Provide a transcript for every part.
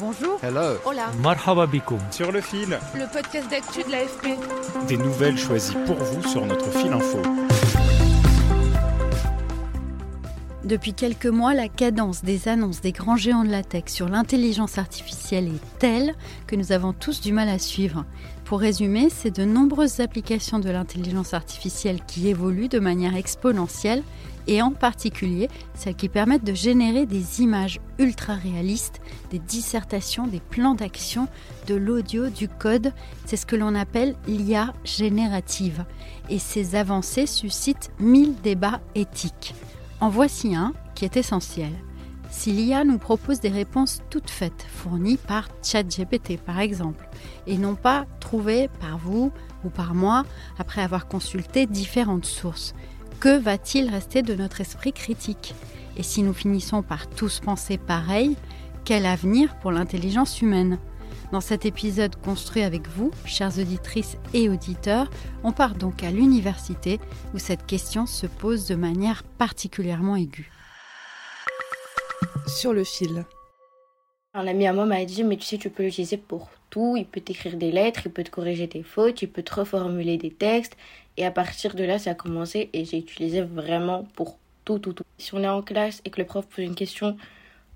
Bonjour. Hello. Hola. Marhaba bikoum. Sur le fil. Le podcast d'actu de l'AFP. Des nouvelles choisies pour vous sur notre fil info. Depuis quelques mois, la cadence des annonces des grands géants de la tech sur l'intelligence artificielle est telle que nous avons tous du mal à suivre. Pour résumer, c'est de nombreuses applications de l'intelligence artificielle qui évoluent de manière exponentielle et en particulier celles qui permettent de générer des images ultra réalistes, des dissertations, des plans d'action, de l'audio, du code. C'est ce que l'on appelle l'IA générative. Et ces avancées suscitent mille débats éthiques. En voici un qui est essentiel. Si l'IA nous propose des réponses toutes faites, fournies par ChatGPT par exemple, et non pas trouvées par vous ou par moi après avoir consulté différentes sources, que va-t-il rester de notre esprit critique? Et si nous finissons par tous penser pareil, quel avenir pour l'intelligence humaine? Dans cet épisode construit avec vous, chères auditrices et auditeurs, on part donc à l'université où cette question se pose de manière particulièrement aiguë. Sur le fil. Un ami à moi m'a dit Mais tu sais, tu peux l'utiliser pour tout. Il peut t'écrire des lettres, il peut te corriger tes fautes, il peut te reformuler des textes. Et à partir de là, ça a commencé et j'ai utilisé vraiment pour tout, tout, tout. Si on est en classe et que le prof pose une question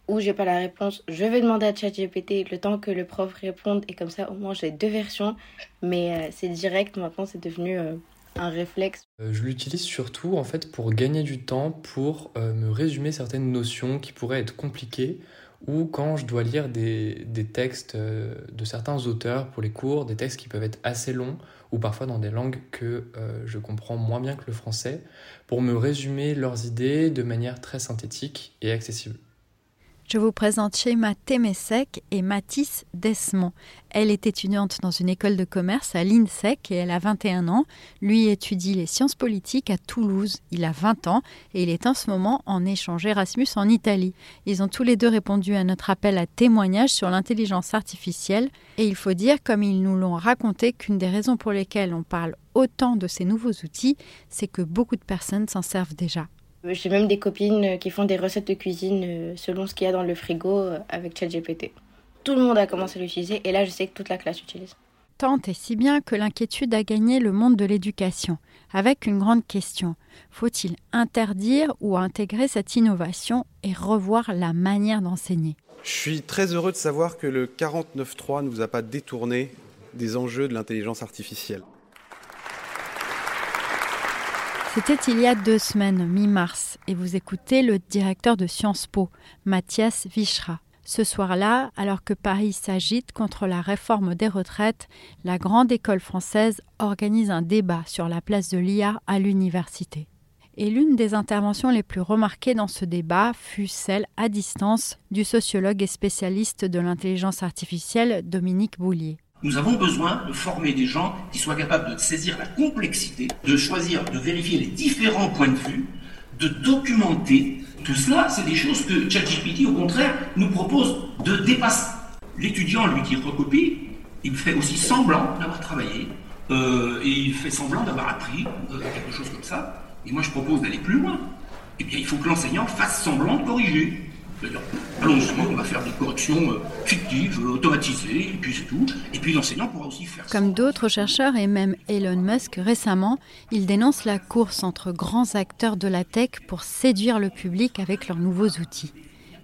où j'ai pas la réponse, je vais demander à ChatGPT le temps que le prof réponde et comme ça, au moins, j'ai deux versions. Mais euh, c'est direct maintenant, c'est devenu. Euh, un réflexe Euh, Je l'utilise surtout en fait pour gagner du temps, pour euh, me résumer certaines notions qui pourraient être compliquées ou quand je dois lire des, textes euh, de certains auteurs pour les cours, des textes qui peuvent être assez longs ou parfois dans des langues que euh, je comprends moins bien que le français, pour me résumer leurs idées de manière très synthétique et accessible. Je vous présente Shema Temesek et Mathis Desmond. Elle est étudiante dans une école de commerce à l'INSEC et elle a 21 ans. Lui étudie les sciences politiques à Toulouse. Il a 20 ans et il est en ce moment en échange Erasmus en Italie. Ils ont tous les deux répondu à notre appel à témoignage sur l'intelligence artificielle et il faut dire, comme ils nous l'ont raconté, qu'une des raisons pour lesquelles on parle autant de ces nouveaux outils, c'est que beaucoup de personnes s'en servent déjà. J'ai même des copines qui font des recettes de cuisine euh, selon ce qu'il y a dans le frigo euh, avec ChatGPT. Tout le monde a commencé à l'utiliser et là je sais que toute la classe l'utilise. Tant et si bien que l'inquiétude a gagné le monde de l'éducation, avec une grande question. Faut-il interdire ou intégrer cette innovation et revoir la manière d'enseigner? Je suis très heureux de savoir que le 49.3 ne vous a pas détourné des enjeux de l'intelligence artificielle. C'était il y a deux semaines, mi-mars, et vous écoutez le directeur de Sciences Po, Mathias Vichra. Ce soir-là, alors que Paris s'agite contre la réforme des retraites, la grande école française organise un débat sur la place de l'IA à l'université. Et l'une des interventions les plus remarquées dans ce débat fut celle à distance du sociologue et spécialiste de l'intelligence artificielle Dominique Boulier. Nous avons besoin de former des gens qui soient capables de saisir la complexité, de choisir, de vérifier les différents points de vue, de documenter. Tout cela, c'est des choses que ChatGPT, au contraire, nous propose de dépasser. L'étudiant, lui, qui recopie, il fait aussi semblant d'avoir travaillé, euh, et il fait semblant d'avoir appris euh, quelque chose comme ça. Et moi, je propose d'aller plus loin. Eh bien, il faut que l'enseignant fasse semblant de corriger. D'ailleurs, allons-y, on va faire des corrections euh, fictives, euh, automatisées, et puis c'est tout. Et puis l'enseignant pourra aussi faire Comme d'autres chercheurs et même Elon Musk récemment, il dénonce la course entre grands acteurs de la tech pour séduire le public avec leurs nouveaux outils.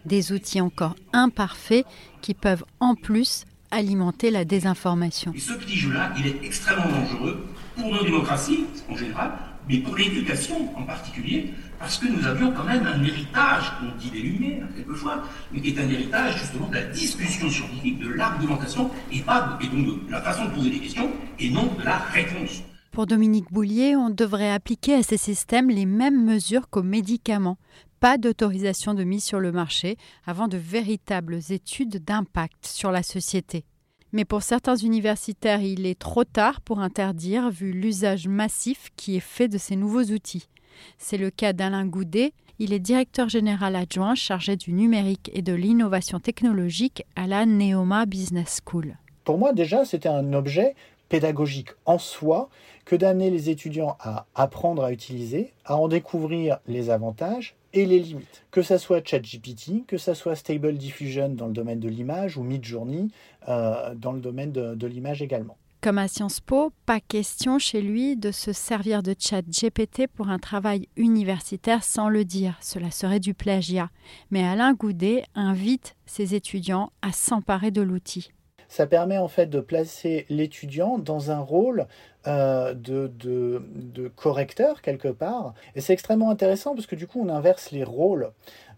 Des outils encore imparfaits qui peuvent en plus alimenter la désinformation. Et ce petit jeu-là, il est extrêmement dangereux pour nos démocraties en général, mais pour l'éducation en particulier, parce que nous avions quand même un héritage, on dit des lumières quelquefois, mais qui est un héritage justement de la discussion scientifique, de l'argumentation, et, pas, donc de la façon de poser des questions, et non de la réponse. Pour Dominique Boulier, on devrait appliquer à ces systèmes les mêmes mesures qu'aux médicaments. Pas d'autorisation de mise sur le marché avant de véritables études d'impact sur la société. Mais pour certains universitaires, il est trop tard pour interdire vu l'usage massif qui est fait de ces nouveaux outils. C'est le cas d'Alain Goudet, il est directeur général adjoint chargé du numérique et de l'innovation technologique à la Neoma Business School. Pour moi, déjà, c'était un objet pédagogique en soi que d'amener les étudiants à apprendre à utiliser, à en découvrir les avantages et les limites. Que ça soit ChatGPT, que ça soit Stable Diffusion dans le domaine de l'image ou Midjourney euh, dans le domaine de, l'image également. Comme à Sciences Po, pas question chez lui de se servir de ChatGPT pour un travail universitaire sans le dire. Cela serait du plagiat. Mais Alain Goudet invite ses étudiants à s'emparer de l'outil ça permet en fait de placer l'étudiant dans un rôle euh, de, correcteur quelque part. Et c'est extrêmement intéressant parce que du coup on inverse les rôles.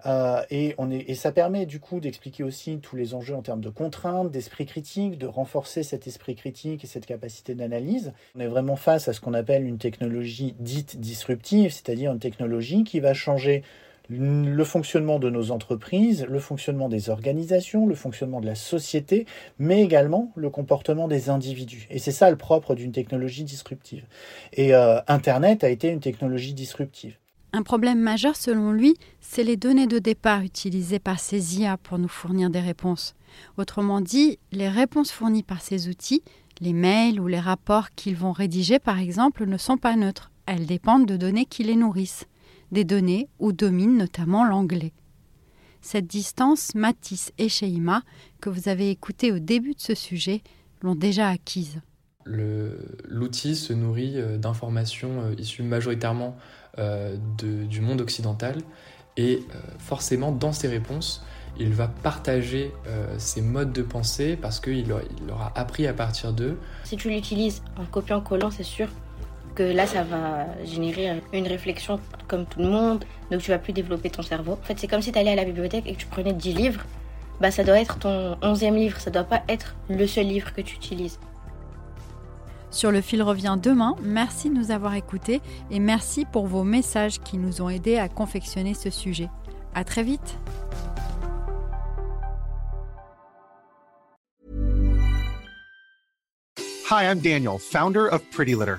Euh, et, on et ça permet du coup d'expliquer aussi tous les enjeux en termes de contraintes, d'esprit critique, de renforcer cet esprit critique et cette capacité d'analyse. On est vraiment face à ce qu'on appelle une technologie dite disruptive, c'est-à-dire une technologie qui va changer le fonctionnement de nos entreprises, le fonctionnement des organisations, le fonctionnement de la société, mais également le comportement des individus. Et c'est ça le propre d'une technologie disruptive. Et euh, Internet a été une technologie disruptive. Un problème majeur selon lui, c'est les données de départ utilisées par ces IA pour nous fournir des réponses. Autrement dit, les réponses fournies par ces outils, les mails ou les rapports qu'ils vont rédiger par exemple, ne sont pas neutres. Elles dépendent de données qui les nourrissent des données où domine notamment l'anglais. Cette distance, Matisse et Sheima, que vous avez écouté au début de ce sujet, l'ont déjà acquise. L'outil se nourrit euh, d'informations euh, issues majoritairement euh, du monde occidental et forcément dans ses réponses, il va partager ses modes de pensée parce qu'il il aura appris à partir d'eux. Si tu l'utilises en copiant-collant, c'est sûr que là, ça va générer une réflexion comme tout le monde, donc tu vas plus développer ton cerveau. En fait, c'est comme si tu allais à la bibliothèque et que tu prenais 10 livres, bah ça doit être ton onzième livre, ça doit pas être le seul livre que tu utilises. Sur le fil revient demain. Merci de nous avoir écoutés et merci pour vos messages qui nous ont aidés à confectionner ce sujet. À très vite. Hi, I'm Daniel, founder of Pretty Litter.